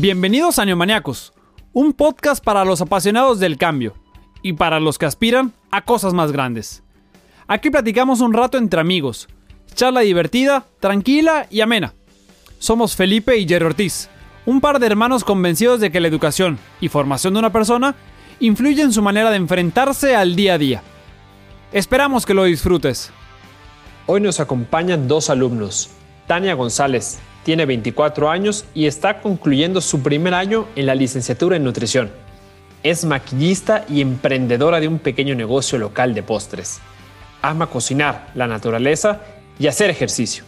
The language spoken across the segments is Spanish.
Bienvenidos a Neomaniacos, un podcast para los apasionados del cambio y para los que aspiran a cosas más grandes. Aquí platicamos un rato entre amigos, charla divertida, tranquila y amena. Somos Felipe y Jerry Ortiz, un par de hermanos convencidos de que la educación y formación de una persona influye en su manera de enfrentarse al día a día. Esperamos que lo disfrutes. Hoy nos acompañan dos alumnos, Tania González, tiene 24 años y está concluyendo su primer año en la licenciatura en nutrición. Es maquillista y emprendedora de un pequeño negocio local de postres. Ama cocinar, la naturaleza y hacer ejercicio.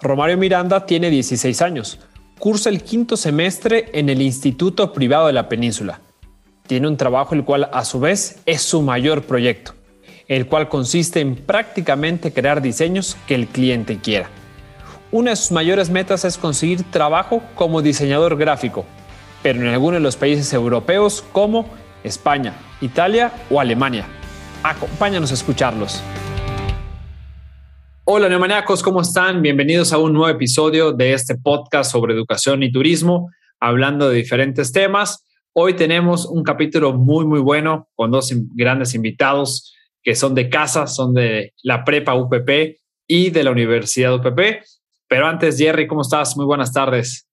Romario Miranda tiene 16 años. Cursa el quinto semestre en el Instituto Privado de la Península. Tiene un trabajo el cual a su vez es su mayor proyecto, el cual consiste en prácticamente crear diseños que el cliente quiera. Una de sus mayores metas es conseguir trabajo como diseñador gráfico, pero en algunos de los países europeos como España, Italia o Alemania. Acompáñanos a escucharlos. Hola neomaniacos, ¿cómo están? Bienvenidos a un nuevo episodio de este podcast sobre educación y turismo, hablando de diferentes temas. Hoy tenemos un capítulo muy, muy bueno con dos grandes invitados que son de casa, son de la prepa UPP y de la Universidad UPP. Pero antes, Jerry, ¿cómo estás? Muy buenas tardes.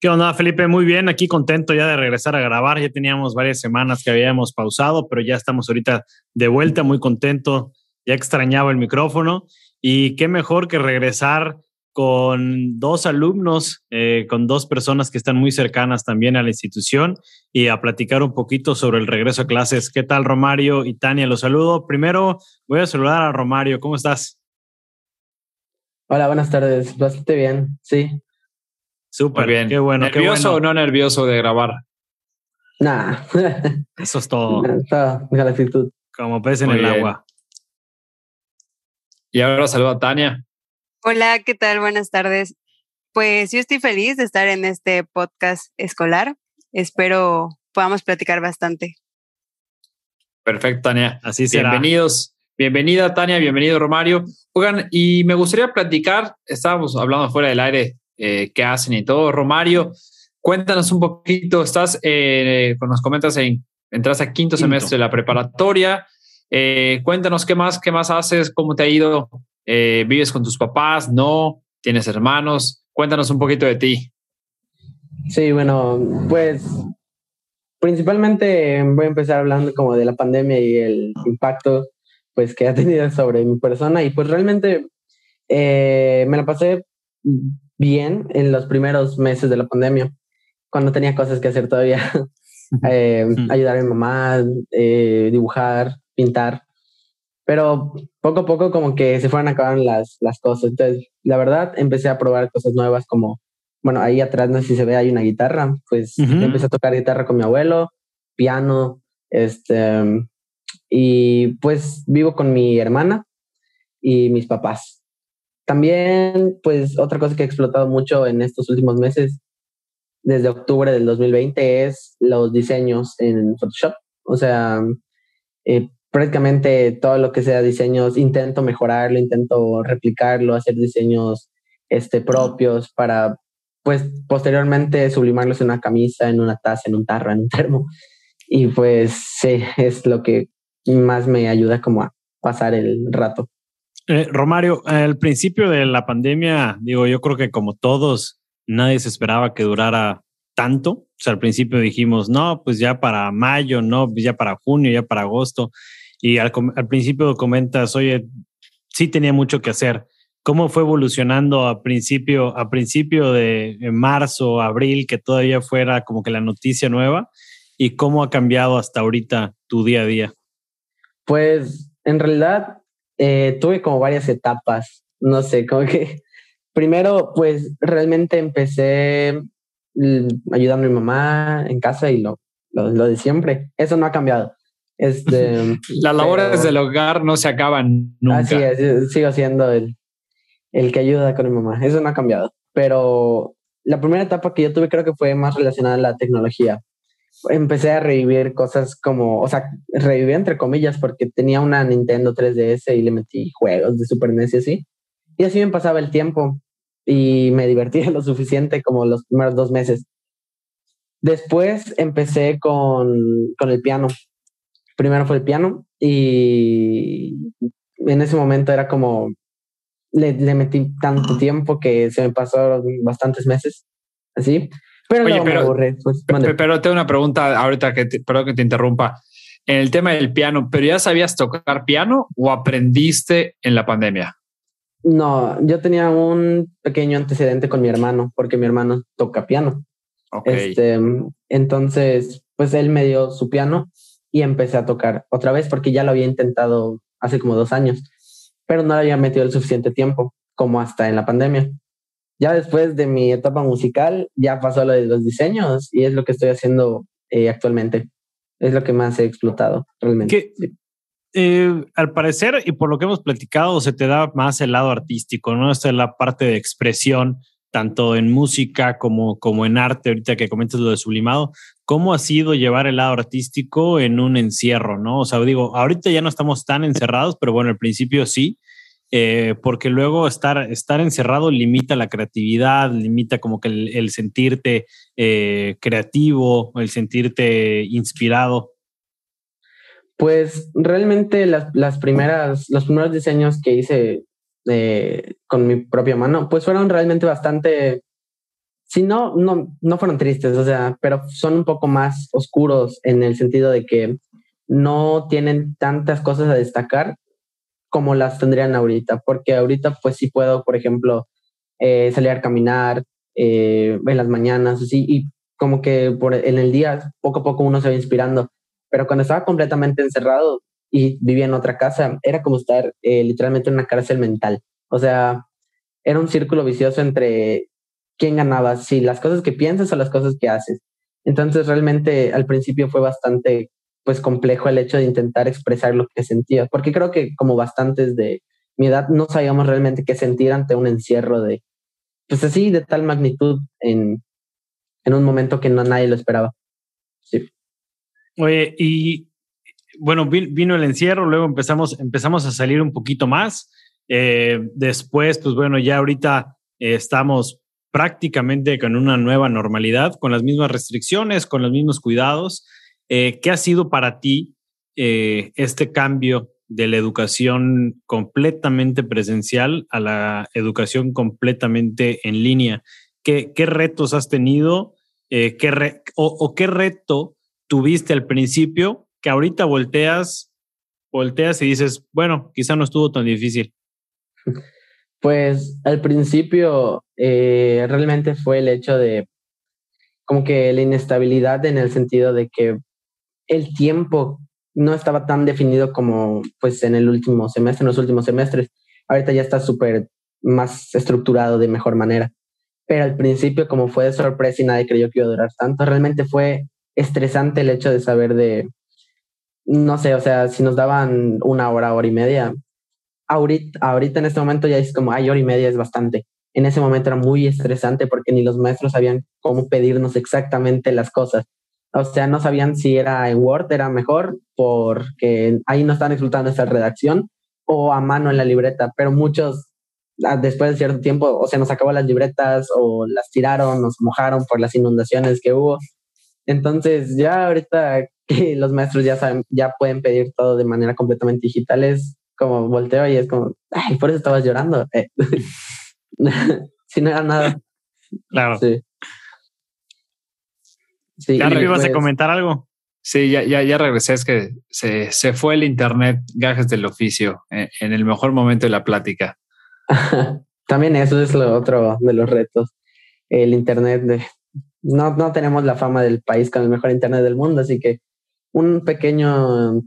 ¿Qué onda, Felipe? Muy bien, aquí contento ya de regresar a grabar. Ya teníamos varias semanas que habíamos pausado, pero ya estamos ahorita de vuelta, muy contento. Ya extrañaba el micrófono y qué mejor que regresar con dos alumnos, eh, con dos personas que están muy cercanas también a la institución y a platicar un poquito sobre el regreso a clases. ¿Qué tal, Romario y Tania? Los saludo. Primero voy a saludar a Romario. ¿Cómo estás? Hola, buenas tardes. Bastante bien, sí. Súper bien. Qué bueno. ¿Nervioso o no nervioso de grabar? Nah. Eso es todo. Está la actitud. Como pez en el agua. Y ahora saludo a Tania. Hola, ¿qué tal? Buenas tardes. Pues yo estoy feliz de estar en este podcast escolar. Espero podamos platicar bastante. Perfecto, Tania. Así será. Bienvenidos. Bienvenida, Tania. Bienvenido, Romario. Oigan, y me gustaría platicar, estábamos hablando fuera del aire, eh, qué hacen y todo. Romario, cuéntanos un poquito, estás, eh, nos comentas, en, entras a quinto, semestre de la preparatoria. Eh, cuéntanos qué más, qué más haces, cómo te ha ido, eh, vives con tus papás, no, tienes hermanos. Cuéntanos un poquito de ti. Sí, bueno, pues principalmente voy a empezar hablando como de la pandemia y el impacto pues que ha tenido sobre mi persona. Y pues realmente eh, me la pasé bien en los primeros meses de la pandemia, cuando tenía cosas que hacer todavía, eh, ayudar a mi mamá, eh, dibujar, pintar, pero poco a poco como que se fueron acabando las, las cosas, entonces la verdad empecé a probar cosas nuevas como, bueno, ahí atrás no sé si se ve, hay una guitarra, pues empecé a tocar guitarra con mi abuelo, piano, este, y pues vivo con mi hermana y mis papás. También, pues otra cosa que he explotado mucho en estos últimos meses, desde octubre del 2020, es los diseños en Photoshop. O sea, eh, prácticamente todo lo que sea diseños, intento mejorarlo, intento replicarlo, hacer diseños este, propios para, pues, posteriormente sublimarlos en una camisa, en una taza, en un tarro, en un termo. Y pues sí, es lo que más me ayuda como a pasar el rato. Eh, Romario, al principio de la pandemia, digo, yo creo que como todos, nadie se esperaba que durara tanto. O sea, al principio dijimos, no, pues ya para mayo, no, pues ya para junio, ya para agosto. Y al, principio comentas, oye, sí tenía mucho que hacer. ¿Cómo fue evolucionando a principio, a principio de marzo, abril, que todavía fuera como que la noticia nueva? ¿Y cómo ha cambiado hasta ahorita tu día a día? Pues en realidad eh, tuve como varias etapas, no sé, como que primero pues realmente empecé ayudando a mi mamá en casa y lo, lo, de siempre, eso no ha cambiado. Este, Las labores del hogar no se acaban nunca. Así es, sigo siendo el, el que ayuda con mi mamá, eso no ha cambiado. Pero la primera etapa que yo tuve creo que fue más relacionada a la tecnología empecé a revivir cosas como, o sea, revivir entre comillas porque tenía una Nintendo 3DS y le metí juegos de Super NES y así. Y así me pasaba el tiempo y me divertía lo suficiente como los primeros dos meses. Después empecé con, con el piano. Primero fue el piano y en ese momento era como, le, le metí tanto tiempo que se me pasaron bastantes meses, así. Pero Oye, me pero- aburrí, pues, Pe- mande. Pero tengo una pregunta ahorita que te, perdón que te interrumpa. En el tema del piano, ¿pero ya sabías tocar piano o aprendiste en la pandemia? No, yo tenía un pequeño antecedente con mi hermano, porque mi hermano toca piano. Ok. Este, entonces, pues él me dio su piano y empecé a tocar otra vez porque ya lo había intentado hace como dos años, pero no le había metido el suficiente tiempo como hasta en la pandemia. Ya después de mi etapa musical, ya pasó lo de los diseños y es lo que estoy haciendo eh, actualmente. Es lo que más he explotado realmente. Eh, al parecer, y por lo que hemos platicado, se te da más el lado artístico, ¿no? Esta es la parte de expresión, tanto en música como, como en arte, ahorita que comentas lo de sublimado. ¿Cómo ha sido llevar el lado artístico en un encierro, no? O sea, digo, ahorita ya no estamos tan encerrados, pero bueno, al principio sí, eh, porque luego estar, estar encerrado limita la creatividad, limita como que el, el sentirte eh, creativo, el sentirte inspirado. Pues realmente las, las primeras, los primeros diseños que hice eh, con mi propia mano, pues fueron realmente bastante, si no, no, no fueron tristes, o sea, pero son un poco más oscuros en el sentido de que no tienen tantas cosas a destacar como las tendrían ahorita, porque ahorita pues sí puedo, por ejemplo, eh, salir a caminar eh, en las mañanas, así, y como que por, en el día poco a poco uno se va inspirando pero cuando estaba completamente encerrado y vivía en otra casa, era como estar eh, literalmente en una cárcel mental. O sea, era un círculo vicioso entre quién ganaba, si las cosas que piensas o las cosas que haces. Entonces realmente al principio fue bastante pues complejo el hecho de intentar expresar lo que sentía, porque creo que como bastantes de mi edad no sabíamos realmente qué sentir ante un encierro de, pues así, de tal magnitud en, en un momento que no nadie lo esperaba. Sí. Oye, y bueno, vi- vino el encierro, luego empezamos, empezamos a salir un poquito más. Eh, después, pues bueno, ya ahorita eh, estamos prácticamente con una nueva normalidad, con las mismas restricciones, con los mismos cuidados. Eh, ¿Qué ha sido para ti eh, este cambio de la educación completamente presencial a la educación completamente en línea? ¿Qué, retos has tenido? Eh, ¿qué o, qué reto tuviste al principio que ahorita volteas, volteas y dices, bueno, quizá no estuvo tan difícil? Pues al principio realmente fue el hecho de como que la inestabilidad en el sentido de que el tiempo no estaba tan definido como pues en el último semestre, en los últimos semestres. Ahorita ya está súper más estructurado de mejor manera. Pero al principio como fue de sorpresa y nadie creyó que iba a durar tanto, realmente fue estresante el hecho de saber de, no sé, o sea, si nos daban una hora, hora y media, ahorita, ahorita en este momento ya es como, ay, hora y media es bastante. En ese momento era muy estresante porque ni los maestros sabían cómo pedirnos exactamente las cosas. O sea, no sabían si era en Word, era mejor, porque ahí no estaban explotando esa redacción, o a mano en la libreta, pero muchos, ah, después de cierto tiempo, o sea, nos acabó las libretas, o las tiraron, nos mojaron por las inundaciones que hubo. Entonces, ya ahorita que los maestros ya saben, ya pueden pedir todo de manera completamente digital, es como volteo y es como, ay, por eso estabas llorando. Eh. si no era nada. Claro. Sí. Sí, ¿Ya ibas a comentar algo? Sí, ya, ya, ya regresé. Es que se, se fue el internet, gajes del oficio, en, en el mejor momento de la plática. También eso es lo otro de los retos. El internet de no, no tenemos la fama del país con el mejor internet del mundo, así que un pequeño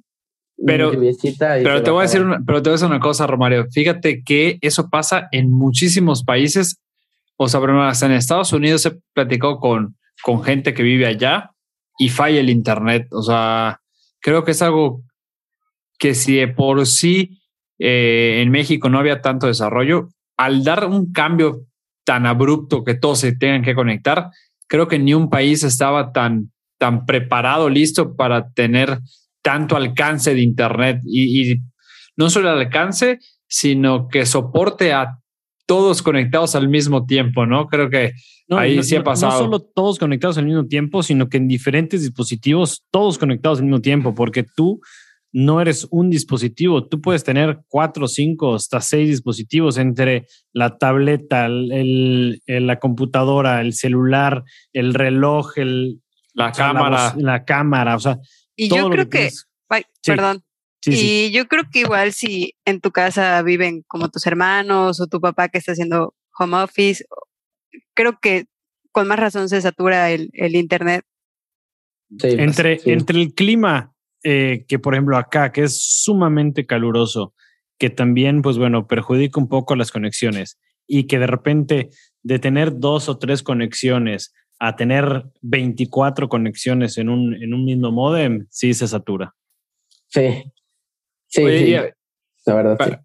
Pero- y Pero se te voy a decir una, pero te voy a decir una cosa, Romario. Fíjate que eso pasa en muchísimos países. O sea, por ejemplo, hasta en Estados Unidos he platicado con, con gente que vive allá y falla el internet. O sea, creo que es algo que si de por sí eh, en México no había tanto desarrollo, al dar un cambio tan abrupto que todos se tengan que conectar, creo que ni un país estaba tan, tan preparado, listo para tener tanto alcance de Internet y, no solo alcance, sino que soporte a todos conectados al mismo tiempo, ¿no? Creo que ahí sí ha pasado. No solo todos conectados al mismo tiempo, sino que en diferentes dispositivos, todos conectados al mismo tiempo, porque tú no eres un dispositivo, tú puedes tener cuatro, cinco, hasta seis dispositivos entre la tableta, el, la computadora, el celular, el reloj, el, la cámara. La, cámara, o sea. Y yo creo que, perdón. Y yo creo que igual si en tu casa viven como tus hermanos o tu papá que está haciendo home office, creo que con más razón se satura el, el internet. entre, entre el clima eh, que, por ejemplo, acá, que es sumamente caluroso, que también, pues bueno, perjudica un poco las conexiones y que de repente de tener dos o tres conexiones a tener 24 conexiones en un, en un mismo modem, sí se satura. Sí. Sí, oye, la verdad. Sí.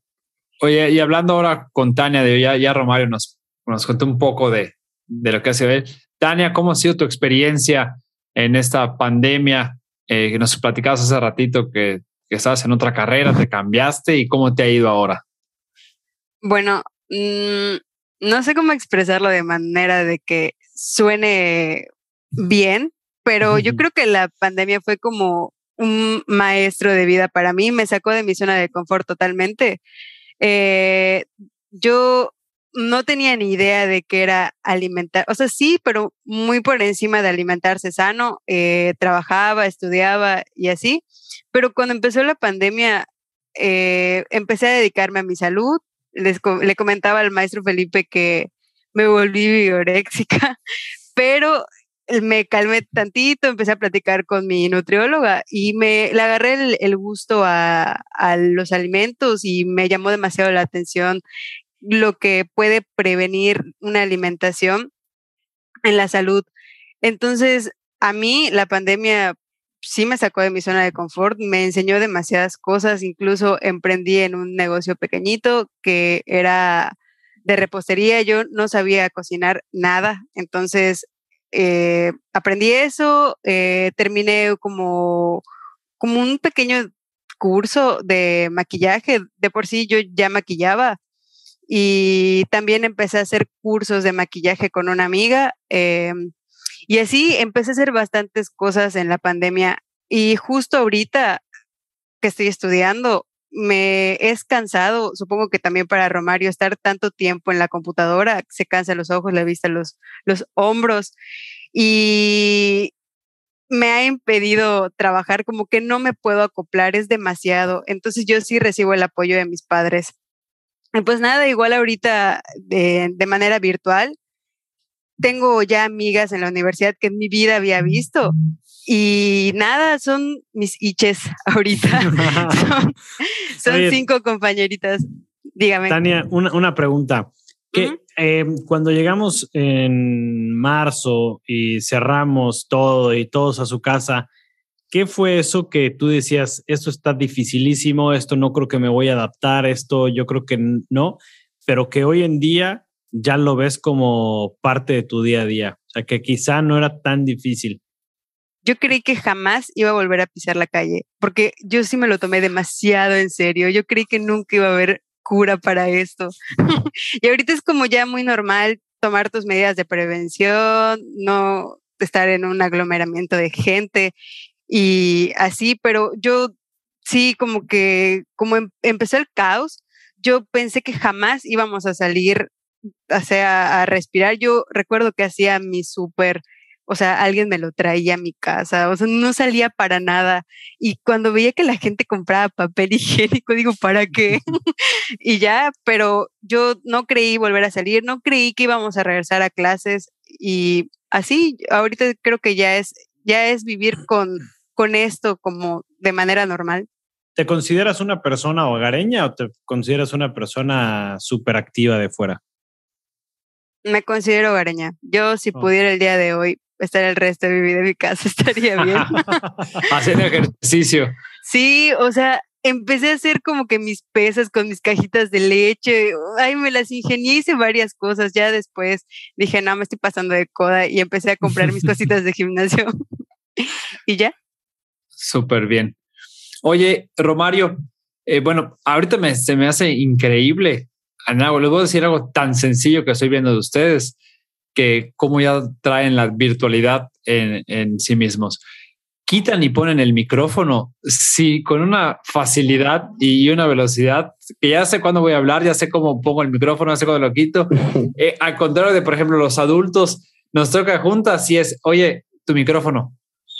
Oye, y hablando ahora con Tania, de ya, ya Romario nos, nos contó un poco de, de lo que hace él. Tania, ¿cómo ha sido tu experiencia en esta pandemia? eh, que nos platicabas hace ratito que, que, estabas en otra carrera, te cambiaste y cómo te ha ido ahora. Bueno, mmm, no sé cómo expresarlo de manera de que suene bien, pero yo creo que la pandemia fue como un maestro de vida para mí, me sacó de mi zona de confort totalmente. Eh, yo no tenía ni idea de qué era alimentar, o sea, sí, pero muy por encima de alimentarse sano, eh, trabajaba, estudiaba y así, pero cuando empezó la pandemia, eh, empecé a dedicarme a mi salud, Les, le comentaba al maestro Felipe que me volví bioréxica, pero me calmé tantito, empecé a platicar con mi nutrióloga y me le agarré el, gusto a, a, los alimentos y me llamó demasiado la atención lo que puede prevenir una alimentación en la salud. Entonces, a mí la pandemia sí me sacó de mi zona de confort, me enseñó demasiadas cosas, incluso emprendí en un negocio pequeñito que era de repostería, yo no sabía cocinar nada, entonces eh, aprendí eso, eh, terminé como, como un pequeño curso de maquillaje, de por sí yo ya maquillaba, y también empecé a hacer cursos de maquillaje con una amiga eh, y así empecé a hacer bastantes cosas en la pandemia. Y justo ahorita que estoy estudiando me es cansado, supongo que también para Romario estar tanto tiempo en la computadora, se cansa los ojos, la vista, los, los hombros y me ha impedido trabajar, como que no me puedo acoplar, es demasiado. Entonces yo sí recibo el apoyo de mis padres pues nada, igual ahorita de, de, manera virtual. Tengo ya amigas en la universidad que en mi vida había visto y nada, son mis iches ahorita. son, son cinco compañeritas. Dígame. Tania, una, una pregunta. Que uh -huh. eh, cuando llegamos en marzo y cerramos todo y todos a su casa, ¿Qué fue eso que tú decías, esto está dificilísimo, esto no creo que me voy a adaptar, esto yo creo que no, pero que hoy en día ya lo ves como parte de tu día a día? O sea, que quizá no era tan difícil. Yo creí que jamás iba a volver a pisar la calle, porque yo sí me lo tomé demasiado en serio. Yo creí que nunca iba a haber cura para esto. y ahorita es como ya muy normal tomar tus medidas de prevención, no estar en un aglomeramiento de gente y así, pero yo sí como que, como em, empezó el caos, yo pensé que jamás íbamos a salir, o sea, a respirar. Yo recuerdo que hacía mi súper, o sea, alguien me lo traía a mi casa, o sea, no salía para nada. Y cuando veía que la gente compraba papel higiénico, digo, ¿para qué? y ya, pero yo no creí volver a salir, no creí que íbamos a regresar a clases y así, ahorita creo que ya es, ya es vivir con con esto como de manera normal. ¿Te consideras una persona hogareña o te consideras una persona súper activa de fuera? Me considero hogareña. Yo si oh. pudiera el día de hoy estar el resto de mi vida en mi casa estaría bien. Haciendo ejercicio. Sí, o sea, empecé a hacer como que mis pesas con mis cajitas de leche. Ay, me las ingenié, hice varias cosas. Ya después dije, no, me estoy pasando de coda y empecé a comprar mis cositas de gimnasio. y ya. Súper bien. Oye, Romario, eh, bueno, ahorita me, se me hace increíble les voy a decir algo tan sencillo que estoy viendo de ustedes, que como ya traen la virtualidad en, en sí mismos. Quitan y ponen el micrófono, sí, con una facilidad y una velocidad que ya sé cuándo voy a hablar, ya sé cómo pongo el micrófono, ya sé cuándo lo quito. Eh, al contrario de, por ejemplo, los adultos, nos toca juntas y es, oye, tu micrófono,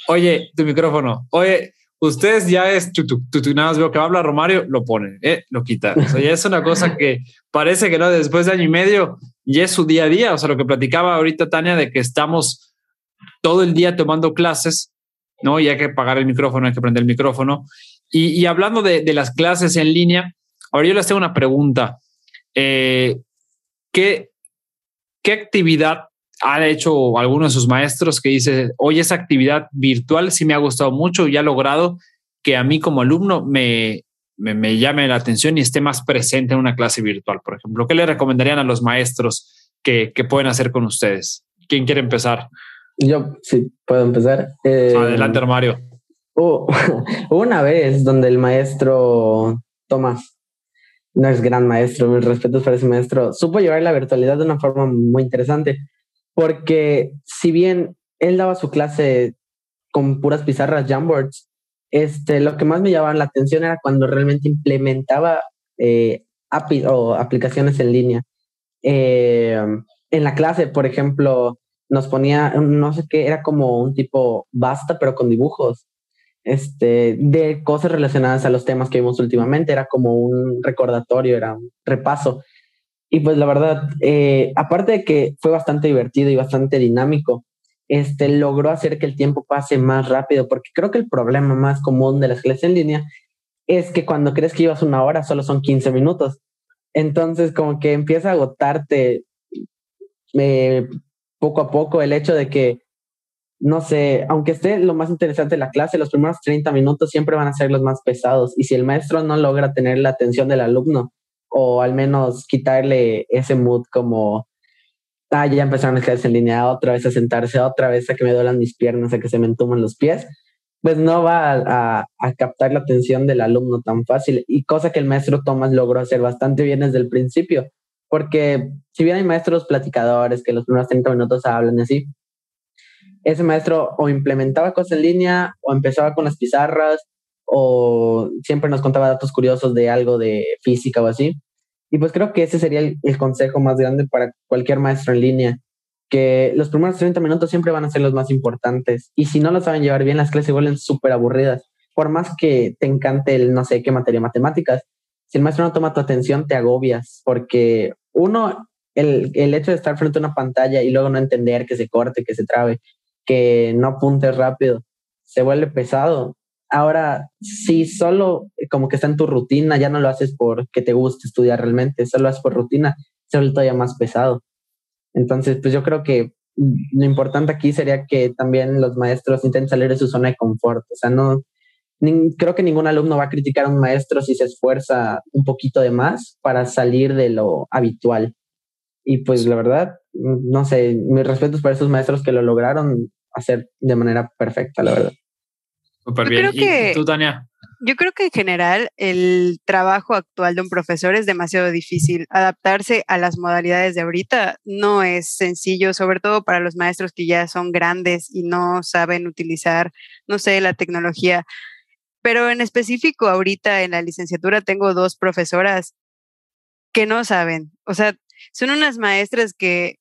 oye, tu micrófono, oye, ustedes ya es, nada más veo que habla Romario, lo ponen, eh, lo quitan. O sea, ya es una cosa que parece que no, después de año y medio, ya es su día a día. O sea, lo que platicaba ahorita Tania de que estamos todo el día tomando clases ¿no? Y hay que pagar el micrófono, hay que prender el micrófono. Y, hablando de, las clases en línea, ahora yo les tengo una pregunta. Eh, ¿qué, ¿Qué actividad han hecho algunos de sus maestros que dice, oye, esa actividad virtual sí me ha gustado mucho y ha logrado que a mí como alumno me, me, llame la atención y esté más presente en una clase virtual, por ejemplo? ¿Qué le recomendarían a los maestros que, que pueden hacer con ustedes? ¿Quién quiere empezar? Yo sí puedo empezar. Eh, Adelante, Mario. una vez donde el maestro Tomás, no es gran maestro, mis respetos para ese maestro, supo llevar la virtualidad de una forma muy interesante, porque si bien él daba su clase con puras pizarras Jamboards, este, lo que más me llamaba la atención era cuando realmente implementaba eh, o aplicaciones en línea. Eh, en la clase, por ejemplo, nos ponía, no sé qué, era como un tipo basta, pero con dibujos, este, de cosas relacionadas a los temas que vimos últimamente, era como un recordatorio, era un repaso. Y pues la verdad, eh, aparte de que fue bastante divertido y bastante dinámico, este, logró hacer que el tiempo pase más rápido, porque creo que el problema más común de las clases en línea es que cuando crees que ibas una hora, solo son 15 minutos. Entonces, como que empieza a agotarte eh, poco a poco el hecho de que, no sé, aunque esté lo más interesante de la clase, los primeros 30 minutos siempre van a ser los más pesados. Y si el maestro no logra tener la atención del alumno, o al menos quitarle ese mood como, ah, ya empezaron las clases en línea, otra vez a sentarse, otra vez a que me duelan mis piernas, a que se me entuman los pies, pues no va a, a, captar la atención del alumno tan fácil. Y cosa que el maestro Tomás logró hacer bastante bien desde el principio porque si bien hay maestros platicadores que los primeros 30 minutos hablan así, ese maestro o implementaba cosas en línea o empezaba con las pizarras o siempre nos contaba datos curiosos de algo de física o así. Y pues creo que ese sería el, consejo más grande para cualquier maestro en línea, que los primeros 30 minutos siempre van a ser los más importantes. Y si no lo saben llevar bien, las clases se vuelven súper aburridas. Por más que te encante el no sé qué materia matemáticas, si el maestro no toma tu atención, te agobias, porque uno, el, el, hecho de estar frente a una pantalla y luego no entender que se corte, que se trabe, que no apunte rápido, se vuelve pesado. Ahora, si solo como que está en tu rutina, ya no lo haces porque te gusta estudiar realmente, solo lo haces por rutina, se vuelve todavía más pesado. Entonces, pues yo creo que lo importante aquí sería que también los maestros intenten salir de su zona de confort. O sea, no, creo que ningún alumno va a criticar a un maestro si se esfuerza un poquito de más para salir de lo habitual. Y pues la verdad, no sé, mis respetos para esos maestros que lo lograron hacer de manera perfecta, la verdad. Súper bien. ¿Y tú, Tania? Yo creo que en general el trabajo actual de un profesor es demasiado difícil. Adaptarse a las modalidades de ahorita no es sencillo, sobre todo para los maestros que ya son grandes y no saben utilizar, no sé, la tecnología. Pero en específico, ahorita en la licenciatura tengo dos profesoras que no saben. O sea, son unas maestras que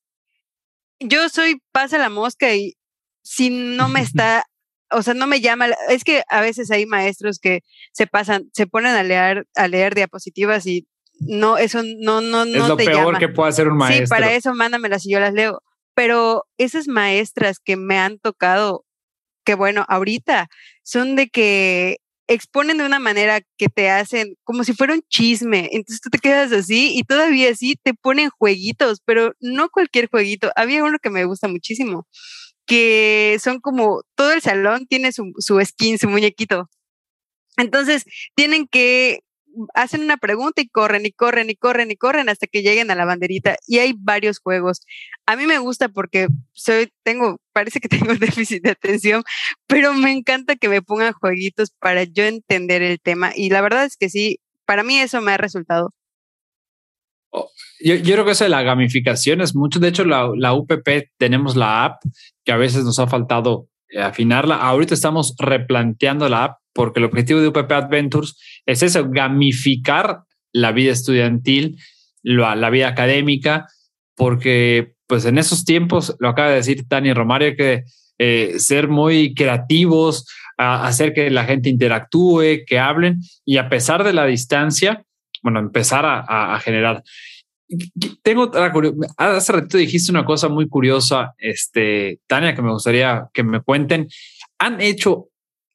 yo soy pasa la mosca y si no me está, o sea, no me llama, es que a veces hay maestros que se pasan, se ponen a leer, a leer diapositivas y no, eso no, no, no es lo peor que puede hacer un maestro. Sí, para eso mándamelas y yo las leo. Pero esas maestras que me han tocado, que bueno, ahorita son de que exponen de una manera que te hacen como si fuera un chisme. Entonces tú te quedas así y todavía así te ponen jueguitos, pero no cualquier jueguito. Había uno que me gusta muchísimo, que son como todo el salón tiene su, su skin, su muñequito. Entonces tienen que hacen una pregunta y corren y corren y corren y corren hasta que lleguen a la banderita. Y hay varios juegos. A mí me gusta porque soy, tengo, parece que tengo déficit de atención, pero me encanta que me pongan jueguitos para yo entender el tema. Y la verdad es que sí, para mí eso me ha resultado. Yo, yo, creo que eso de la gamificación es mucho. De hecho, la, la, UPP tenemos la app que a veces nos ha faltado eh, afinarla. Ahorita estamos replanteando la app porque el objetivo de UPP Adventures es eso, gamificar la vida estudiantil, la, la vida académica, porque pues en esos tiempos, lo acaba de decir Tania Romario, que eh, ser muy creativos, a hacer que la gente interactúe, que hablen y a pesar de la distancia, bueno, empezar a, a generar. Tengo otra curiosidad. Hace ratito dijiste una cosa muy curiosa, este, Tania, que me gustaría que me cuenten. ¿Han hecho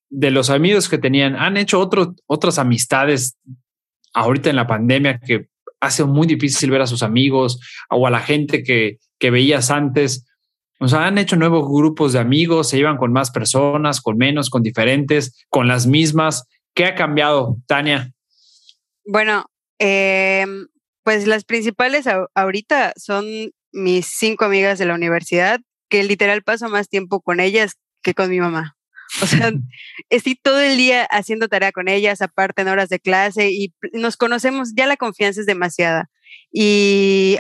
de los amigos que tenían, han hecho otro, otras amistades ahorita en la pandemia que hace muy difícil ver a sus amigos o a la gente que, que veías antes? O sea, han hecho nuevos grupos de amigos, se llevan con más personas, con menos, con diferentes, con las mismas. ¿Qué ha cambiado, Tania? Bueno, eh, pues las principales ahorita son mis cinco amigas de la universidad, que literal paso más tiempo con ellas que con mi mamá. O sea, estoy todo el día haciendo tarea con ellas, aparte en horas de clase y nos conocemos, ya la confianza es demasiada. Y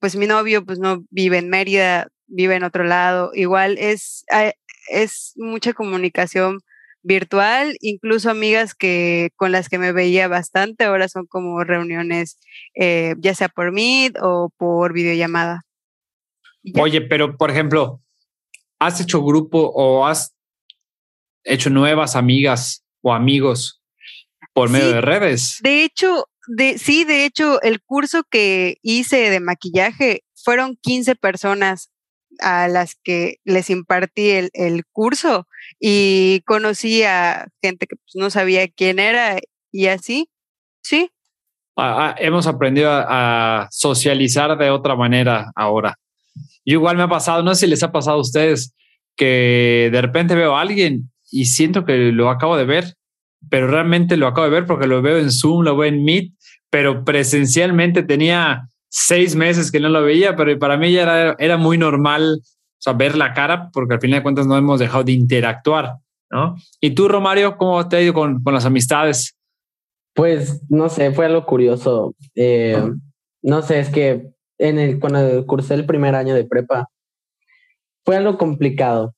pues mi novio pues no vive en Mérida, vive en otro lado. Igual es, es mucha comunicación virtual, incluso amigas que con las que me veía bastante, ahora son como reuniones, eh, ya sea por Meet o por videollamada. Oye, pero por ejemplo, ¿has hecho grupo o has hecho nuevas amigas o amigos por medio de redes? De hecho, de, sí, de hecho, el curso que hice de maquillaje fueron 15 personas a las que les impartí el, el curso y conocí a gente que pues, no sabía quién era y así, sí. Ah, ah, hemos aprendido a, socializar de otra manera ahora. Yo igual me ha pasado, no sé si les ha pasado a ustedes, que de repente veo a alguien y siento que lo acabo de ver, pero realmente lo acabo de ver porque lo veo en Zoom, lo veo en Meet, pero presencialmente tenía seis meses que no lo veía, pero para mí ya era, era muy normal o ver la cara, porque al final de cuentas no hemos dejado de interactuar, ¿no? Y tú, Romario, ¿cómo te ha ido con, con las amistades? Pues, no sé, fue algo curioso. Eh, no sé, es que en el, cuando cursé el primer año de prepa, fue algo complicado.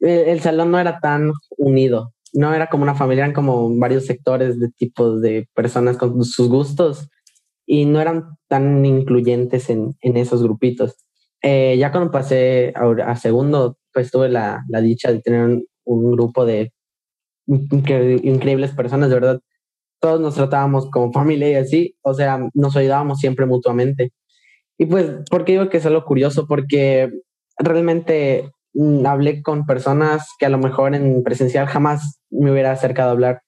El, el, salón no era tan unido, no era como una familia, eran como varios sectores de tipos de personas con sus gustos y no eran tan incluyentes en, en esos grupitos. Eh, ya cuando pasé a, segundo, pues tuve la, la, dicha de tener un, un grupo de increíbles personas, de verdad. Todos nos tratábamos como familia y así, o sea, nos ayudábamos siempre mutuamente. Y pues, ¿por qué digo que es algo curioso? Porque realmente mm, hablé con personas que a lo mejor en presencial jamás me hubiera acercado a hablar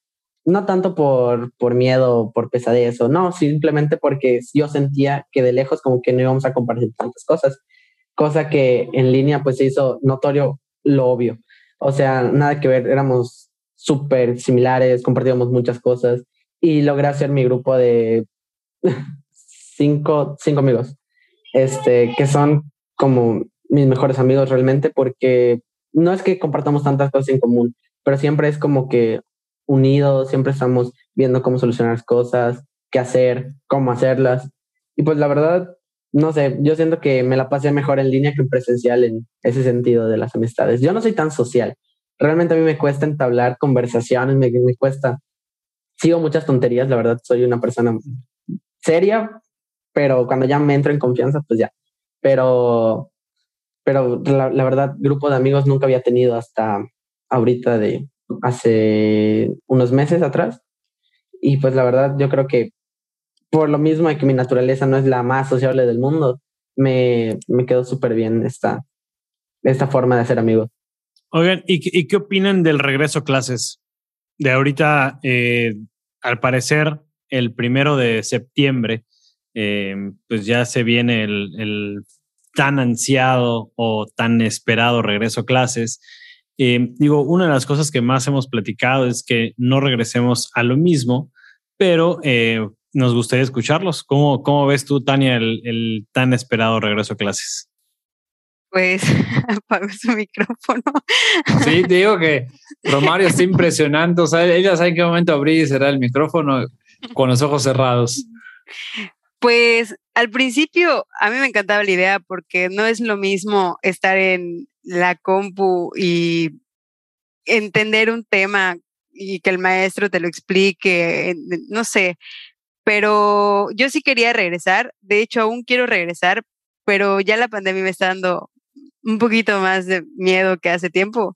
no tanto por, por miedo, por pesadez o no, simplemente porque yo sentía que de lejos como que no íbamos a compartir tantas cosas, cosa que en línea pues se hizo notorio lo obvio. O sea, nada que ver, éramos súper similares, compartíamos muchas cosas y logré hacer mi grupo de cinco, cinco amigos, este, que son como mis mejores amigos realmente porque no es que compartamos tantas cosas en común, pero siempre es como que unidos, siempre estamos viendo cómo solucionar cosas, qué hacer, cómo hacerlas. Y pues la verdad, no sé, yo siento que me la pasé mejor en línea que en presencial en ese sentido de las amistades. Yo no soy tan social. Realmente a mí me cuesta entablar conversaciones, me, me cuesta. Sigo muchas tonterías, la verdad, soy una persona seria, pero cuando ya me entro en confianza, pues ya. Pero, pero la, la verdad, grupo de amigos nunca había tenido hasta ahorita de hace unos meses atrás. Y pues la verdad, yo creo que por lo mismo de que mi naturaleza no es la más sociable del mundo, me, me quedó súper bien esta, esta forma de ser amigos. Oigan, ¿y, ¿y, qué opinan del regreso a clases? De ahorita, eh, al parecer, el primero de septiembre, eh, pues ya se viene el, tan ansiado o tan esperado regreso a clases. Eh, digo, una de las cosas que más hemos platicado es que no regresemos a lo mismo, pero nos gustaría escucharlos. ¿Cómo, cómo ves tú, Tania, el, el tan esperado regreso a clases? Pues apago su micrófono. Sí, te digo que Romario está impresionante. O sea, ella sabe en qué momento abrir y cerrar el micrófono con los ojos cerrados. Pues al principio a mí me encantaba la idea porque no es lo mismo estar en la compu y entender un tema y que el maestro te lo explique, no sé, pero yo sí quería regresar, de hecho aún quiero regresar, pero ya la pandemia me está dando un poquito más de miedo que hace tiempo,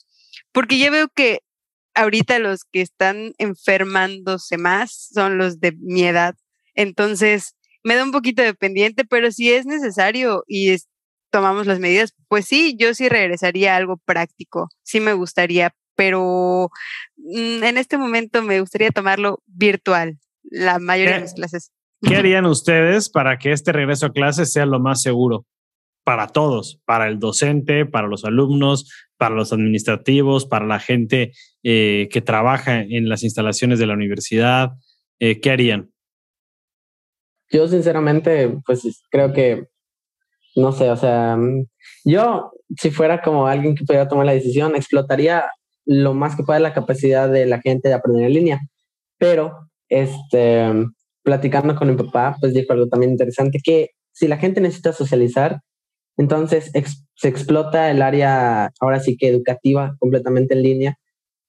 porque ya veo que ahorita los que están enfermándose más son los de mi edad, entonces me da un poquito de pendiente, pero si es necesario y tomamos las medidas, pues sí, yo sí regresaría a algo práctico, sí me gustaría, pero mm, en este momento me gustaría tomarlo virtual, la mayoría de las clases. ¿Qué harían ustedes para que este regreso a clases sea lo más seguro? Para todos, para el docente, para los alumnos, para los administrativos, para la gente eh, que trabaja en las instalaciones de la universidad. Eh, ¿Qué harían? Yo sinceramente, pues creo que, no sé, o sea, yo si fuera como alguien que pudiera tomar la decisión, explotaría lo más que pueda la capacidad de la gente de aprender en línea. Pero, este, platicando con mi papá, pues dijo algo también interesante, que si la gente necesita socializar, entonces se explota el área, ahora sí que educativa, completamente en línea.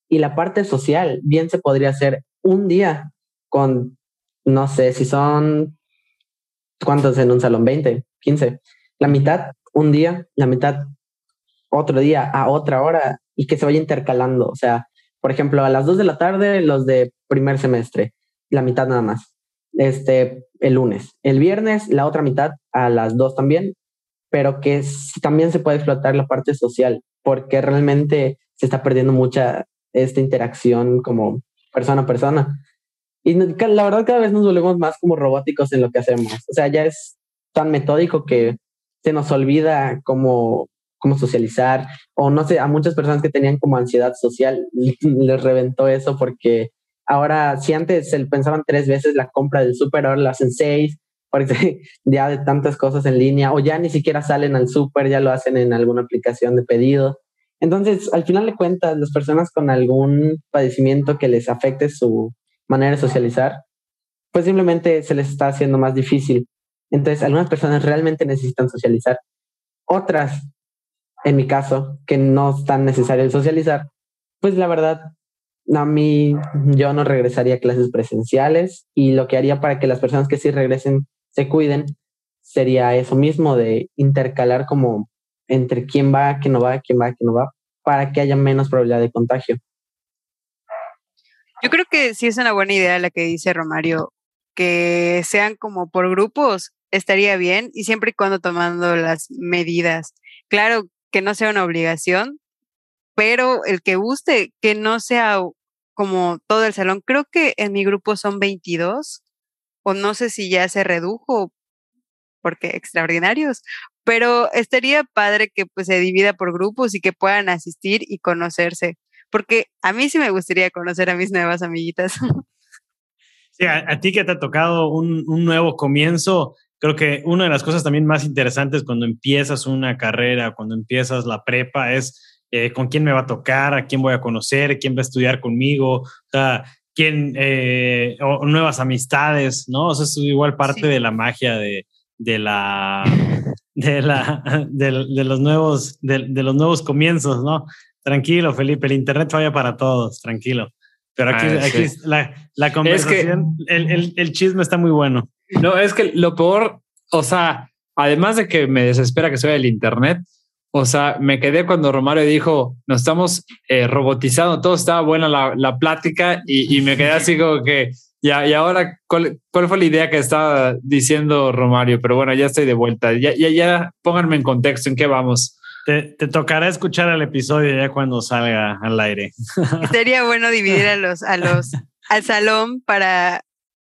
Y la parte social, bien se podría hacer un día con, no sé, si son, ¿cuántos en un salón? 20, 15. La mitad un día, la mitad otro día, a otra hora, y que se vaya intercalando. O sea, por ejemplo, a las 2 de la tarde los de primer semestre, la mitad nada más. Este, el lunes. El viernes, la otra mitad a las 2 también, pero que también se puede explotar la parte social, porque realmente se está perdiendo mucha esta interacción como persona a persona. Y la verdad cada vez nos volvemos más como robóticos en lo que hacemos. O sea, ya es tan metódico que se nos olvida cómo cómo socializar, o no sé, a muchas personas que tenían como ansiedad social, les reventó eso porque ahora, si antes se pensaban tres veces la compra del súper, ahora lo hacen seis, porque ya de tantas cosas en línea, o ya ni siquiera salen al súper, ya lo hacen en alguna aplicación de pedido. Entonces, al final de cuentas, las personas con algún padecimiento que les afecte su manera de socializar, pues simplemente se les está haciendo más difícil. Entonces, algunas personas realmente necesitan socializar. Otras en mi caso, que no es tan necesario el socializar, pues la verdad, a mí yo no regresaría a clases presenciales y lo que haría para que las personas que sí regresen se cuiden sería eso mismo de intercalar como entre quién va, quién no va, quién va, quién no va, para que haya menos probabilidad de contagio. Yo creo que sí es una buena idea la que dice Romario, que sean como por grupos, estaría bien y siempre y cuando tomando las medidas. Claro, que no sea una obligación, pero el que guste, que no sea como todo el salón. Creo que en mi grupo son 22, o no sé si ya se redujo, porque extraordinarios, pero estaría padre que pues se divida por grupos y que puedan asistir y conocerse, porque a mí sí me gustaría conocer a mis nuevas amiguitas. Sí, a, ti que te ha tocado un, un nuevo comienzo, creo que una de las cosas también más interesantes cuando empiezas una carrera, cuando empiezas la prepa, es eh, con quién me va a tocar, a quién voy a conocer, quién va a estudiar conmigo, o sea, quién, eh, o nuevas amistades, ¿no? O sea, es igual parte de la magia de, de la, de la, de, los nuevos, de, los nuevos comienzos, ¿no? Tranquilo, Felipe, el internet falla para todos, tranquilo. Pero aquí, ah, aquí la, la, conversación, el, el, el chisme está muy bueno. No, es que lo peor, o sea, además de que me desespera que sea el Internet, o sea, me quedé cuando Romario dijo, nos estamos eh, robotizando, todo estaba buena la, la plática y, y, me quedé así como que, ya, y ahora, ¿cuál, ¿cuál, fue la idea que estaba diciendo Romario? Pero bueno, ya estoy de vuelta, ya, ya, ya pónganme en contexto, ¿en qué vamos? Te, te, tocará escuchar el episodio ya cuando salga al aire. Sería bueno dividir a los, a los, al salón para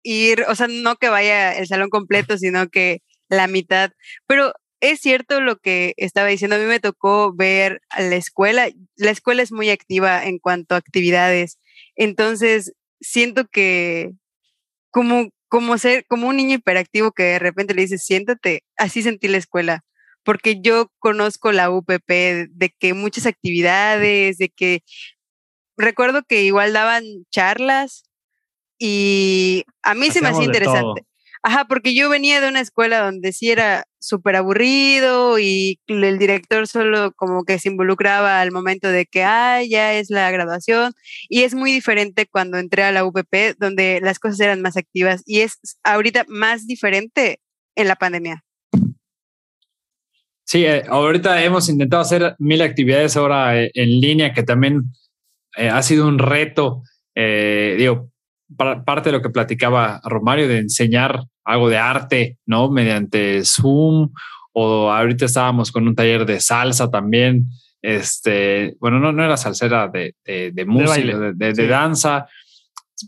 ir, o sea, no que vaya el salón completo, sino que la mitad. Pero es cierto lo que estaba diciendo, a mí me tocó ver a la escuela, la escuela es muy activa en cuanto a actividades, entonces siento que como, como ser, como un niño hiperactivo que de repente le dices, siéntate, así sentí la escuela, porque yo conozco la UPP de que muchas actividades, de que recuerdo que igual daban charlas y a mí se me hacía interesante. Ajá, porque yo venía de una escuela donde sí era súper aburrido y el director solo como que se involucraba al momento de que, ah, ya es la graduación. Y es muy diferente cuando entré a la UPP, donde las cosas eran más activas y es ahorita más diferente en la pandemia. Sí, eh, ahorita hemos intentado hacer mil actividades ahora eh, en línea, que también eh, ha sido un reto. digo, parte de lo que platicaba Romario, de enseñar algo de arte, ¿no? Mediante Zoom, o ahorita estábamos con un taller de salsa también, este, bueno, no, no era salsera de, de, música, de, de, danza,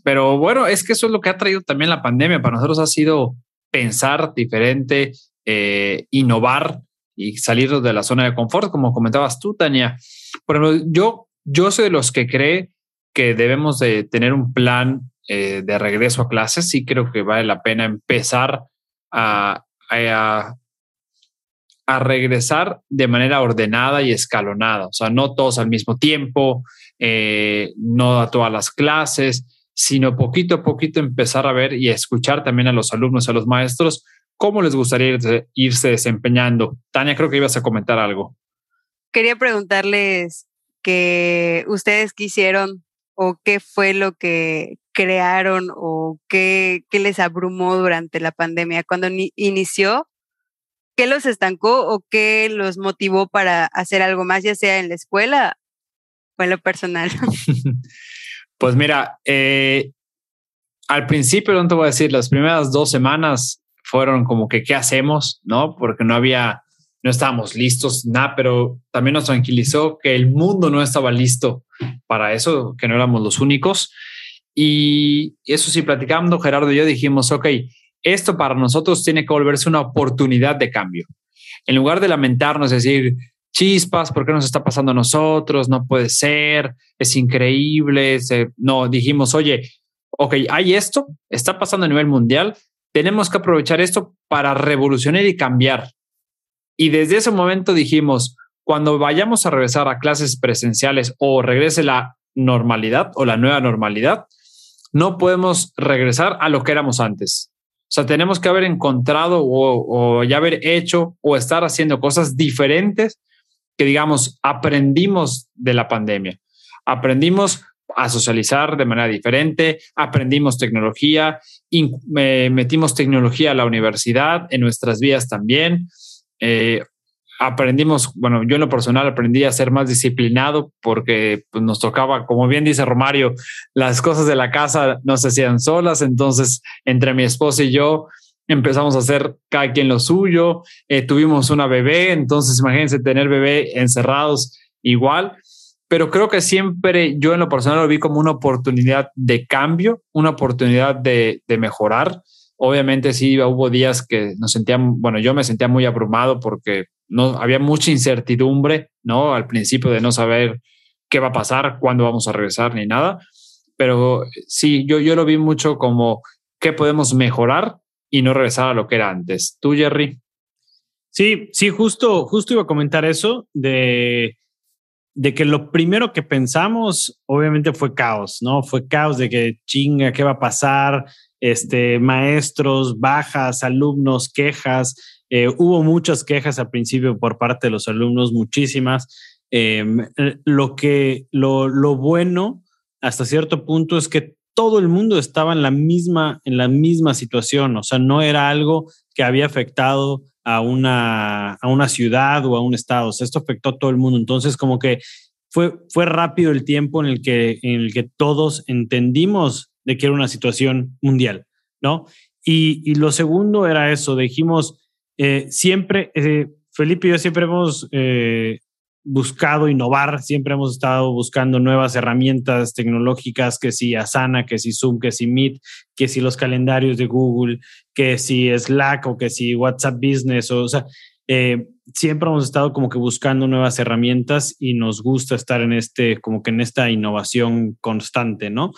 pero bueno, es que eso es lo que ha traído también la pandemia, para nosotros ha sido pensar diferente, eh, innovar y salir de la zona de confort, como comentabas tú, Tania. Pero yo, yo soy de los que cree que debemos de tener un plan eh, de regreso a clases, sí creo que vale la pena empezar a, a, regresar de manera ordenada y escalonada. O sea, no todos al mismo tiempo, eh, no a todas las clases, sino poquito a poquito empezar a ver y a escuchar también a los alumnos, a los maestros, cómo les gustaría irse, irse desempeñando. Tania, creo que ibas a comentar algo. Quería preguntarles que ustedes quisieron o qué fue lo que crearon o qué, les abrumó durante la pandemia? Cuando inició, ¿qué los estancó o qué los motivó para hacer algo más, ya sea en la escuela o en lo personal? pues mira, eh, al principio, no te voy a decir, las primeras dos semanas fueron como que, ¿qué hacemos? ¿No? Porque no había, no estábamos listos, nada, pero también nos tranquilizó que el mundo no estaba listo para eso, que no éramos los únicos. Y eso sí, platicando Gerardo y yo dijimos, ok, esto para nosotros tiene que volverse una oportunidad de cambio. En lugar de lamentarnos, decir, chispas, ¿por qué nos está pasando a nosotros? No puede ser, es increíble. No, dijimos, oye, ok, hay esto, está pasando a nivel mundial, tenemos que aprovechar esto para revolucionar y cambiar. Y desde ese momento dijimos, cuando vayamos a regresar a clases presenciales o regrese la normalidad o la nueva normalidad, no podemos regresar a lo que éramos antes. O sea, tenemos que haber encontrado o, ya haber hecho o estar haciendo cosas diferentes que, digamos, aprendimos de la pandemia. Aprendimos a socializar de manera diferente, aprendimos tecnología, metimos tecnología a la universidad, en nuestras vidas también. Eh, aprendimos, bueno, yo en lo personal aprendí a ser más disciplinado porque pues, nos tocaba, como bien dice Romario, las cosas de la casa no se hacían solas, entonces entre mi esposa y yo empezamos a hacer cada quien lo suyo, eh, tuvimos una bebé, entonces imagínense tener bebé encerrados igual, pero creo que siempre yo en lo personal lo vi como una oportunidad de cambio, una oportunidad de, de mejorar. Obviamente sí hubo días que nos sentíamos, bueno, yo me sentía muy abrumado porque no había mucha incertidumbre, ¿no? Al principio de no saber qué va a pasar, cuándo vamos a regresar ni nada. Pero sí, yo, yo lo vi mucho como qué podemos mejorar y no regresar a lo que era antes. ¿Tú, Jerry? Sí, sí, justo, justo iba a comentar eso de, de que lo primero que pensamos, obviamente, fue caos, ¿no? Fue caos de que chinga, ¿qué va a pasar? Este, maestros, bajas, alumnos, quejas, eh, hubo muchas quejas al principio por parte de los alumnos, muchísimas. Em, eh, lo que lo, lo, bueno hasta cierto punto es que todo el mundo estaba en la misma en la misma situación, o sea, no era algo que había afectado a una a una ciudad o a un estado, esto afectó a todo el mundo, entonces como que fue fue rápido el tiempo en el que en el que todos entendimos de que era una situación mundial, ¿no? Y, lo segundo era eso, dijimos, eh, siempre, eh, Felipe y yo siempre hemos eh, buscado innovar, siempre hemos estado buscando nuevas herramientas tecnológicas, que si Asana, que si Zoom, que si Meet, que si los calendarios de Google, que si Slack o que si WhatsApp Business, o sea, siempre hemos estado como que buscando nuevas herramientas y nos gusta estar en este, como que en esta innovación constante, ¿no?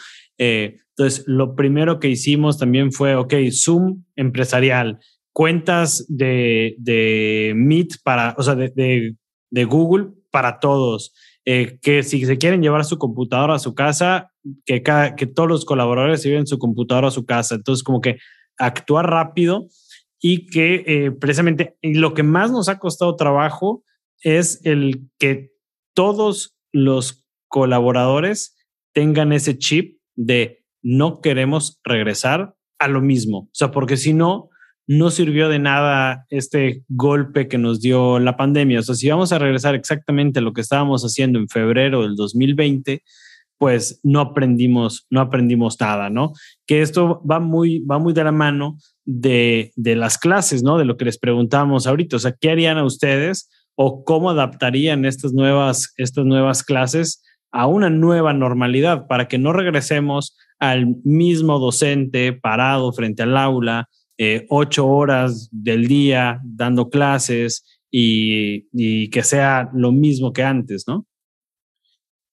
Entonces, lo primero que hicimos también fue, ok, Zoom empresarial, cuentas de, de Meet para, o sea, de, de, Google para todos. Eh, que si se quieren llevar su computadora a su casa, que, cada, que todos los colaboradores lleven su computadora a su casa. Entonces, como que actuar rápido y que eh, precisamente lo que más nos ha costado trabajo es el que todos los colaboradores tengan ese chip de no queremos regresar a lo mismo. O sea, porque si no, no sirvió de nada este golpe que nos dio la pandemia. O sea, si vamos a regresar exactamente a lo que estábamos haciendo en febrero del 2020, pues no aprendimos, no aprendimos nada, ¿no? Que esto va muy, va muy de la mano de, de las clases, ¿no? De lo que les preguntamos ahorita. O sea, ¿qué harían a ustedes o cómo adaptarían estas nuevas, estas nuevas clases a una nueva normalidad para que no regresemos al mismo docente parado frente al aula, eh, ocho horas del día dando clases y, que sea lo mismo que antes, ¿no?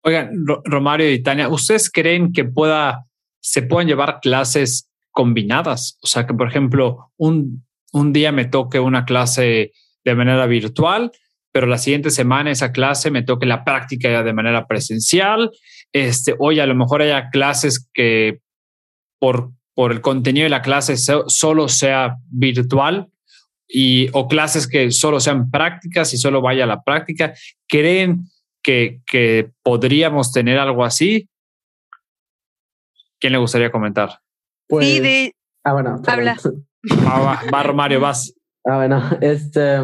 Oigan, Romario y Tania, ¿ustedes creen que pueda, se puedan llevar clases combinadas? O sea, que por ejemplo, un, un día me toque una clase de manera virtual pero la siguiente semana esa clase me toque la práctica ya de manera presencial. Este, hoy a lo mejor haya clases que por, por el contenido de la clase solo sea virtual y, o clases que solo sean prácticas y solo vaya a la práctica. ¿Creen que, que podríamos tener algo así? ¿Quién le gustaría comentar? Pues, sí, de... Ah, bueno. Habla. Va, va, Romario, vas. Ah, bueno, este,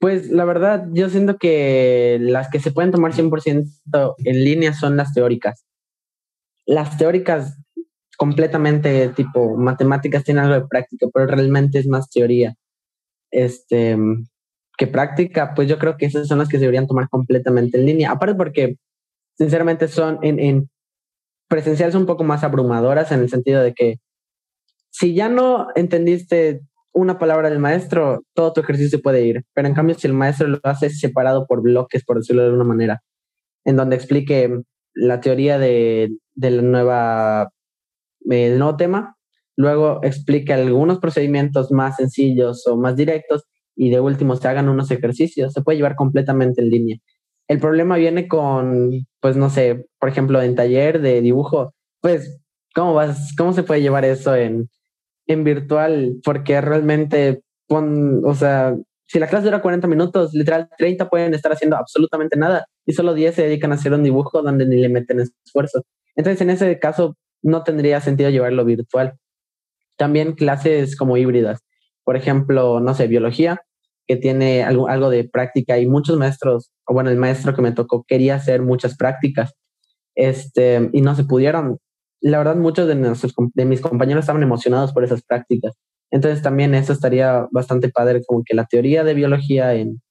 pues la verdad, yo siento que las que se pueden tomar 100% en línea son las teóricas. Las teóricas completamente tipo matemáticas tienen algo de práctica, pero realmente es más teoría este, que práctica. Pues yo creo que esas son las que se deberían tomar completamente en línea. Aparte porque, sinceramente, son en, en presencial un poco más abrumadoras en el sentido de que si ya no entendiste una palabra del maestro, todo tu ejercicio puede ir. Pero en cambio, si el maestro lo hace separado por bloques, por decirlo de alguna manera, en donde explique la teoría de, de la nueva, eh, nuevo tema, luego explique algunos procedimientos más sencillos o más directos y de último se hagan unos ejercicios, se puede llevar completamente en línea. El problema viene con, pues no sé, por ejemplo, en taller de dibujo, pues, ¿cómo vas, cómo se puede llevar eso en, en virtual, porque realmente, o sea, si la clase dura 40 minutos, literal 30 pueden estar haciendo absolutamente nada y solo 10 se dedican a hacer un dibujo donde ni le meten esfuerzo. Entonces, en ese caso, no tendría sentido llevarlo virtual. También clases como híbridas. Por ejemplo, no sé, biología, que tiene algo, algo de práctica y muchos maestros, o bueno, el maestro que me tocó quería hacer muchas prácticas este, y no se pudieron la verdad muchos de, mis compañeros estaban emocionados por esas prácticas. Entonces también eso estaría bastante padre, como que la teoría de biología en,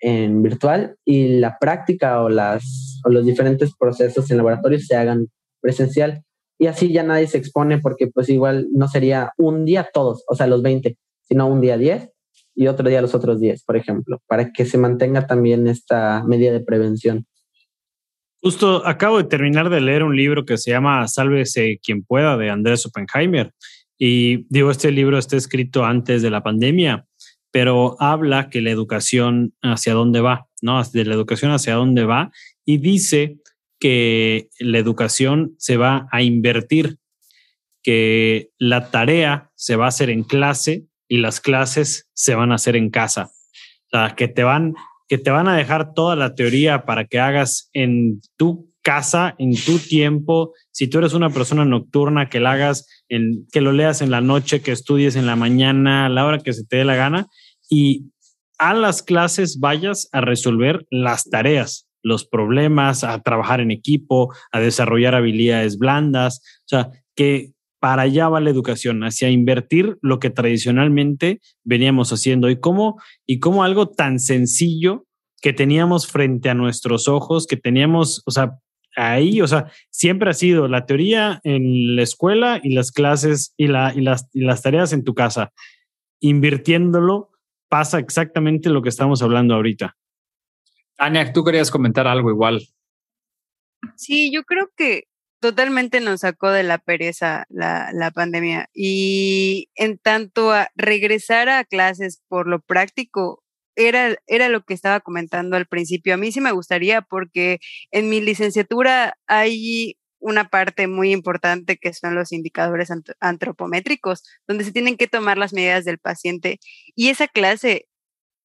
en virtual y la práctica o, las, o los diferentes procesos en laboratorio se hagan presencial. Y así ya nadie se expone porque pues igual no sería un día todos, o sea, los 20, sino un día 10 y otro día los otros 10, por ejemplo, para que se mantenga también esta medida de prevención. Justo acabo de terminar de leer un libro que se llama Sálvese quien pueda de Andrés Oppenheimer. Y digo, este libro está escrito antes de la pandemia, pero habla que la educación hacia dónde va, ¿no? De la educación hacia dónde va y dice que la educación se va a invertir, que la tarea se va a hacer en clase y las clases se van a hacer en casa. O sea, que te van que te van a dejar toda la teoría para que hagas en tu casa, en tu tiempo. Si tú eres una persona nocturna, que la hagas, en, que lo leas en la noche, que estudies en la mañana, a la hora que se te dé la gana. Y a las clases vayas a resolver las tareas, los problemas, a trabajar en equipo, a desarrollar habilidades blandas. O sea, que para allá va la educación, hacia invertir lo que tradicionalmente veníamos haciendo y cómo, y cómo algo tan sencillo que teníamos frente a nuestros ojos, que teníamos, o sea, ahí, o sea, siempre ha sido la teoría en la escuela y las clases y, la, y, las, y las tareas en tu casa. Invirtiéndolo pasa exactamente lo que estamos hablando ahorita. Ania, tú querías comentar algo igual. Sí, yo creo que totalmente nos sacó de la pereza la, pandemia. Y en tanto a regresar a clases por lo práctico, era, era lo que estaba comentando al principio. A mí sí me gustaría porque en mi licenciatura hay una parte muy importante que son los indicadores antropométricos, donde se tienen que tomar las medidas del paciente. Y esa clase,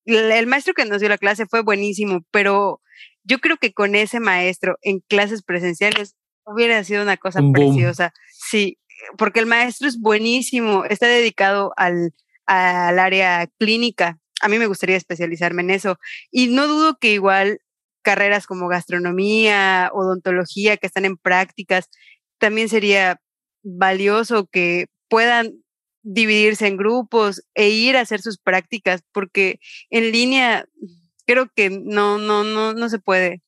el maestro que nos dio la clase fue buenísimo, pero yo creo que con ese maestro en clases presenciales hubiera sido una cosa preciosa. Sí, porque el maestro es buenísimo, está dedicado al, al área clínica. A mí me gustaría especializarme en eso. Y no dudo que igual carreras como gastronomía, odontología, que están en prácticas, también sería valioso que puedan dividirse en grupos e ir a hacer sus prácticas, porque en línea creo que no, no, no, no se puede.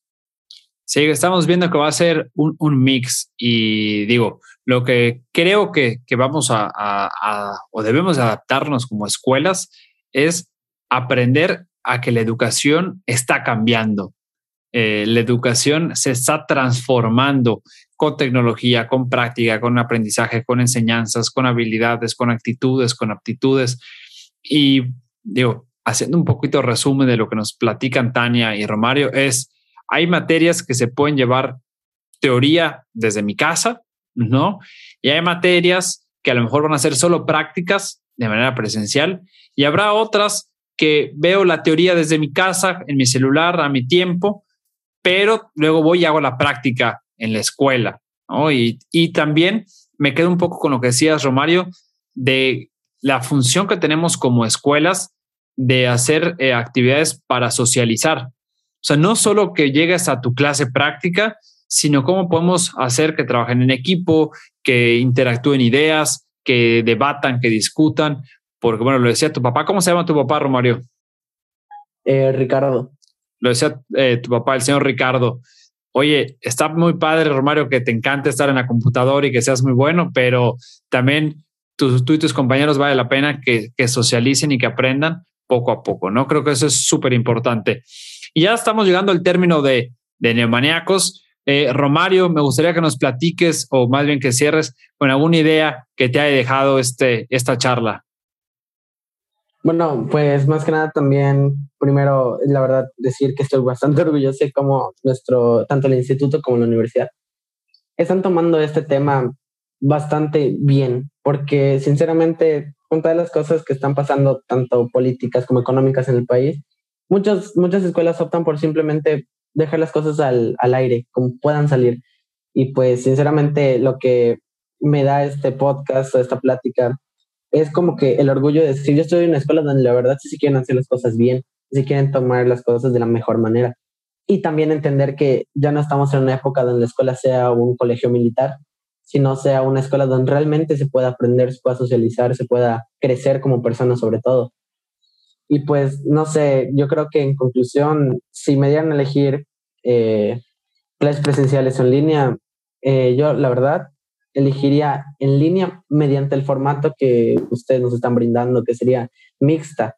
Sí, estamos viendo que va a ser un, un mix y digo, lo que creo que, que vamos a, o debemos adaptarnos como escuelas es aprender a que la educación está cambiando. Eh, la educación se está transformando con tecnología, con práctica, con aprendizaje, con enseñanzas, con habilidades, con actitudes, con aptitudes. Y digo, haciendo un poquito resumen de lo que nos platican Tania y Romario, es, hay materias que se pueden llevar teoría desde mi casa, ¿no? Y hay materias que a lo mejor van a ser solo prácticas de manera presencial y habrá otras que veo la teoría desde mi casa, en mi celular, a mi tiempo, pero luego voy y hago la práctica en la escuela, y también me quedo un poco con lo que decías, Romario, de la función que tenemos como escuelas de hacer eh, actividades para socializar. O sea, no solo que llegues a tu clase práctica, sino cómo podemos hacer que trabajen en equipo, que interactúen ideas, que debatan, que discutan. Porque, bueno, lo decía tu papá. ¿Cómo se llama tu papá, Romario? Eh, Ricardo. Lo decía eh, tu papá, el señor Ricardo. Oye, está muy padre, Romario, que te encante estar en la computadora y que seas muy bueno, pero también tú, y tus compañeros vale la pena que, que socialicen y que aprendan poco a poco, ¿no? Creo que eso es súper importante. Y ya estamos llegando al término de, de Neomaniacos. Eh, Romario, me gustaría que nos platiques o más bien que cierres con alguna idea que te haya dejado este, esta charla. Bueno, pues más que nada también, primero, la verdad, decir que estoy bastante orgulloso de cómo nuestro, tanto el instituto como la universidad, están tomando este tema bastante bien, porque sinceramente con todas las cosas que están pasando, tanto políticas como económicas en el país, muchas, muchas escuelas optan por simplemente dejar las cosas al, al aire, como puedan salir. Y pues sinceramente lo que me da este podcast o esta plática es como que el orgullo de decir, yo estoy en una escuela donde la verdad sí, sí quieren hacer las cosas bien, sí quieren tomar las cosas de la mejor manera. Y también entender que ya no estamos en una época donde la escuela sea un colegio militar, sino sea una escuela donde realmente se pueda aprender, se pueda socializar, se pueda crecer como persona sobre todo. Y pues, no sé, yo creo que en conclusión, si me dieran a elegir eh, clases presenciales o en línea, eh, yo la verdad elegiría en línea mediante el formato que ustedes nos están brindando, que sería mixta.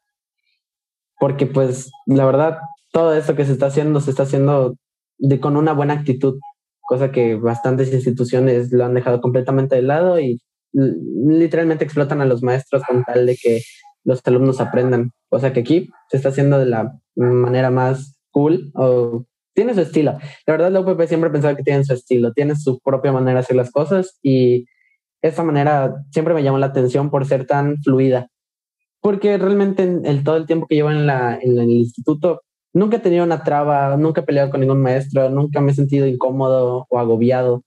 Porque pues la verdad, todo esto que se está haciendo, se está haciendo de, con una buena actitud cosa que bastantes instituciones lo han dejado completamente de lado y literalmente explotan a los maestros con tal de que los alumnos aprendan, cosa que aquí se está haciendo de la manera más cool o tiene su estilo. La verdad, la UPP siempre ha pensado que tiene su estilo, tiene su propia manera de hacer las cosas y esa manera siempre me llamó la atención por ser tan fluida. Porque realmente en el, todo el tiempo que llevo en, la, en el instituto nunca he tenido una traba, nunca he peleado con ningún maestro, nunca me he sentido incómodo o agobiado.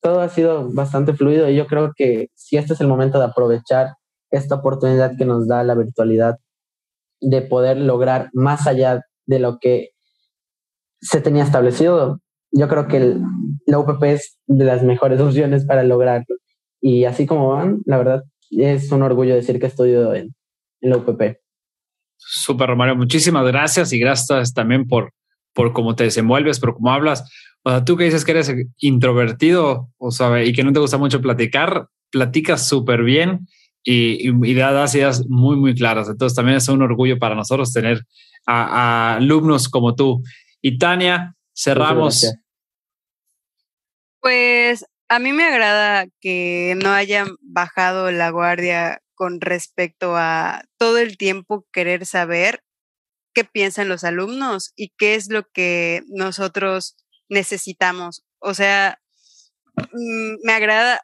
Todo ha sido bastante fluido y yo creo que si este es el momento de aprovechar esta oportunidad que nos da la virtualidad de poder lograr más allá de lo que se tenía establecido, yo creo que la UPP es de las mejores opciones para lograrlo. Y así como van, la verdad, es un orgullo decir que estudio en, en la UPP. Súper, Romario. Muchísimas gracias y gracias también por, por cómo te desenvuelves, por cómo hablas. O sea, tú que dices que eres introvertido o sabe, y que no te gusta mucho platicar, platicas súper bien y, y, das ideas muy, muy claras. Entonces también es un orgullo para nosotros tener a, a alumnos como tú. Y Tania, cerramos. Pues a mí me agrada que no hayan bajado la guardia con respecto a todo el tiempo querer saber qué piensan los alumnos y qué es lo que nosotros necesitamos. O sea, mm, me agrada,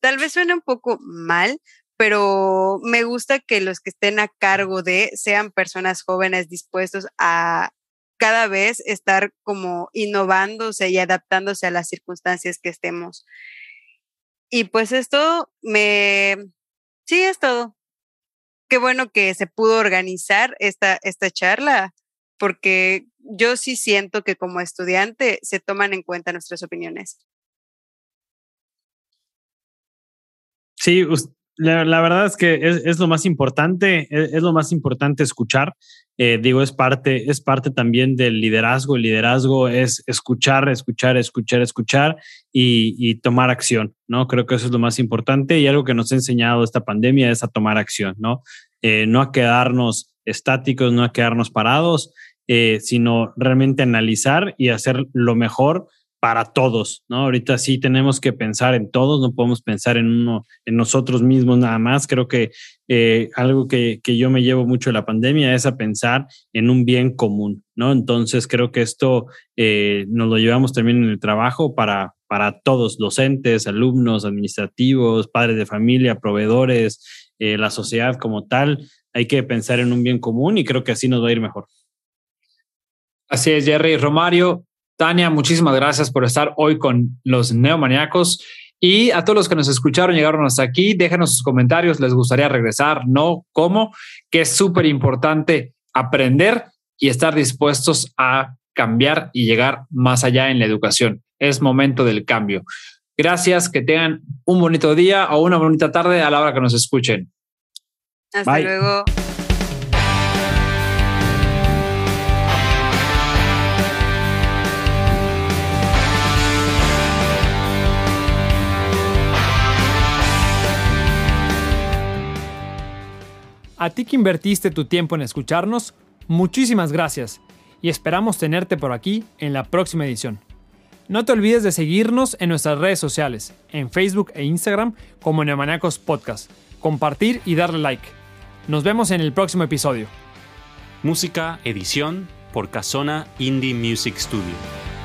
tal vez suene un poco mal, pero me gusta que los que estén a cargo de sean personas jóvenes dispuestos a cada vez estar como innovándose y adaptándose a las circunstancias que estemos. Y pues esto me, sí, es todo. Qué bueno que se pudo organizar esta, esta charla, porque yo sí siento que como estudiante se toman en cuenta nuestras opiniones. Sí, la, verdad es que es, lo más importante, es, lo más importante escuchar. Eh, digo, es parte, es parte también del liderazgo. El liderazgo es escuchar, escuchar, escuchar, escuchar y, tomar acción, ¿no? Creo que eso es lo más importante y algo que nos ha enseñado esta pandemia es a tomar acción, ¿no? Eh, no a quedarnos estáticos, no a quedarnos parados, eh, sino realmente analizar y hacer lo mejor para todos, ¿no? Ahorita sí tenemos que pensar en todos, no podemos pensar en uno, en nosotros mismos nada más. Creo que eh, algo que, yo me llevo mucho de la pandemia es a pensar en un bien común, ¿no? Entonces creo que esto eh, nos lo llevamos también en el trabajo para, para todos, docentes, alumnos, administrativos, padres de familia, proveedores, eh, la sociedad como tal. Hay que pensar en un bien común y creo que así nos va a ir mejor. Así es, Jerry. Romario, Tania, muchísimas gracias por estar hoy con los neomaniacos. Y a todos los que nos escucharon, llegaron hasta aquí, déjenos sus comentarios, les gustaría regresar, no, cómo, que es súper importante aprender y estar dispuestos a cambiar y llegar más allá en la educación. Es momento del cambio. Gracias, que tengan un bonito día o una bonita tarde a la hora que nos escuchen. Hasta luego. A ti que invertiste tu tiempo en escucharnos, muchísimas gracias y esperamos tenerte por aquí en la próxima edición. No te olvides de seguirnos en nuestras redes sociales, en Facebook e Instagram como Neomaniacos Podcast, compartir y darle like. Nos vemos en el próximo episodio. Música, edición por Casona Indie Music Studio.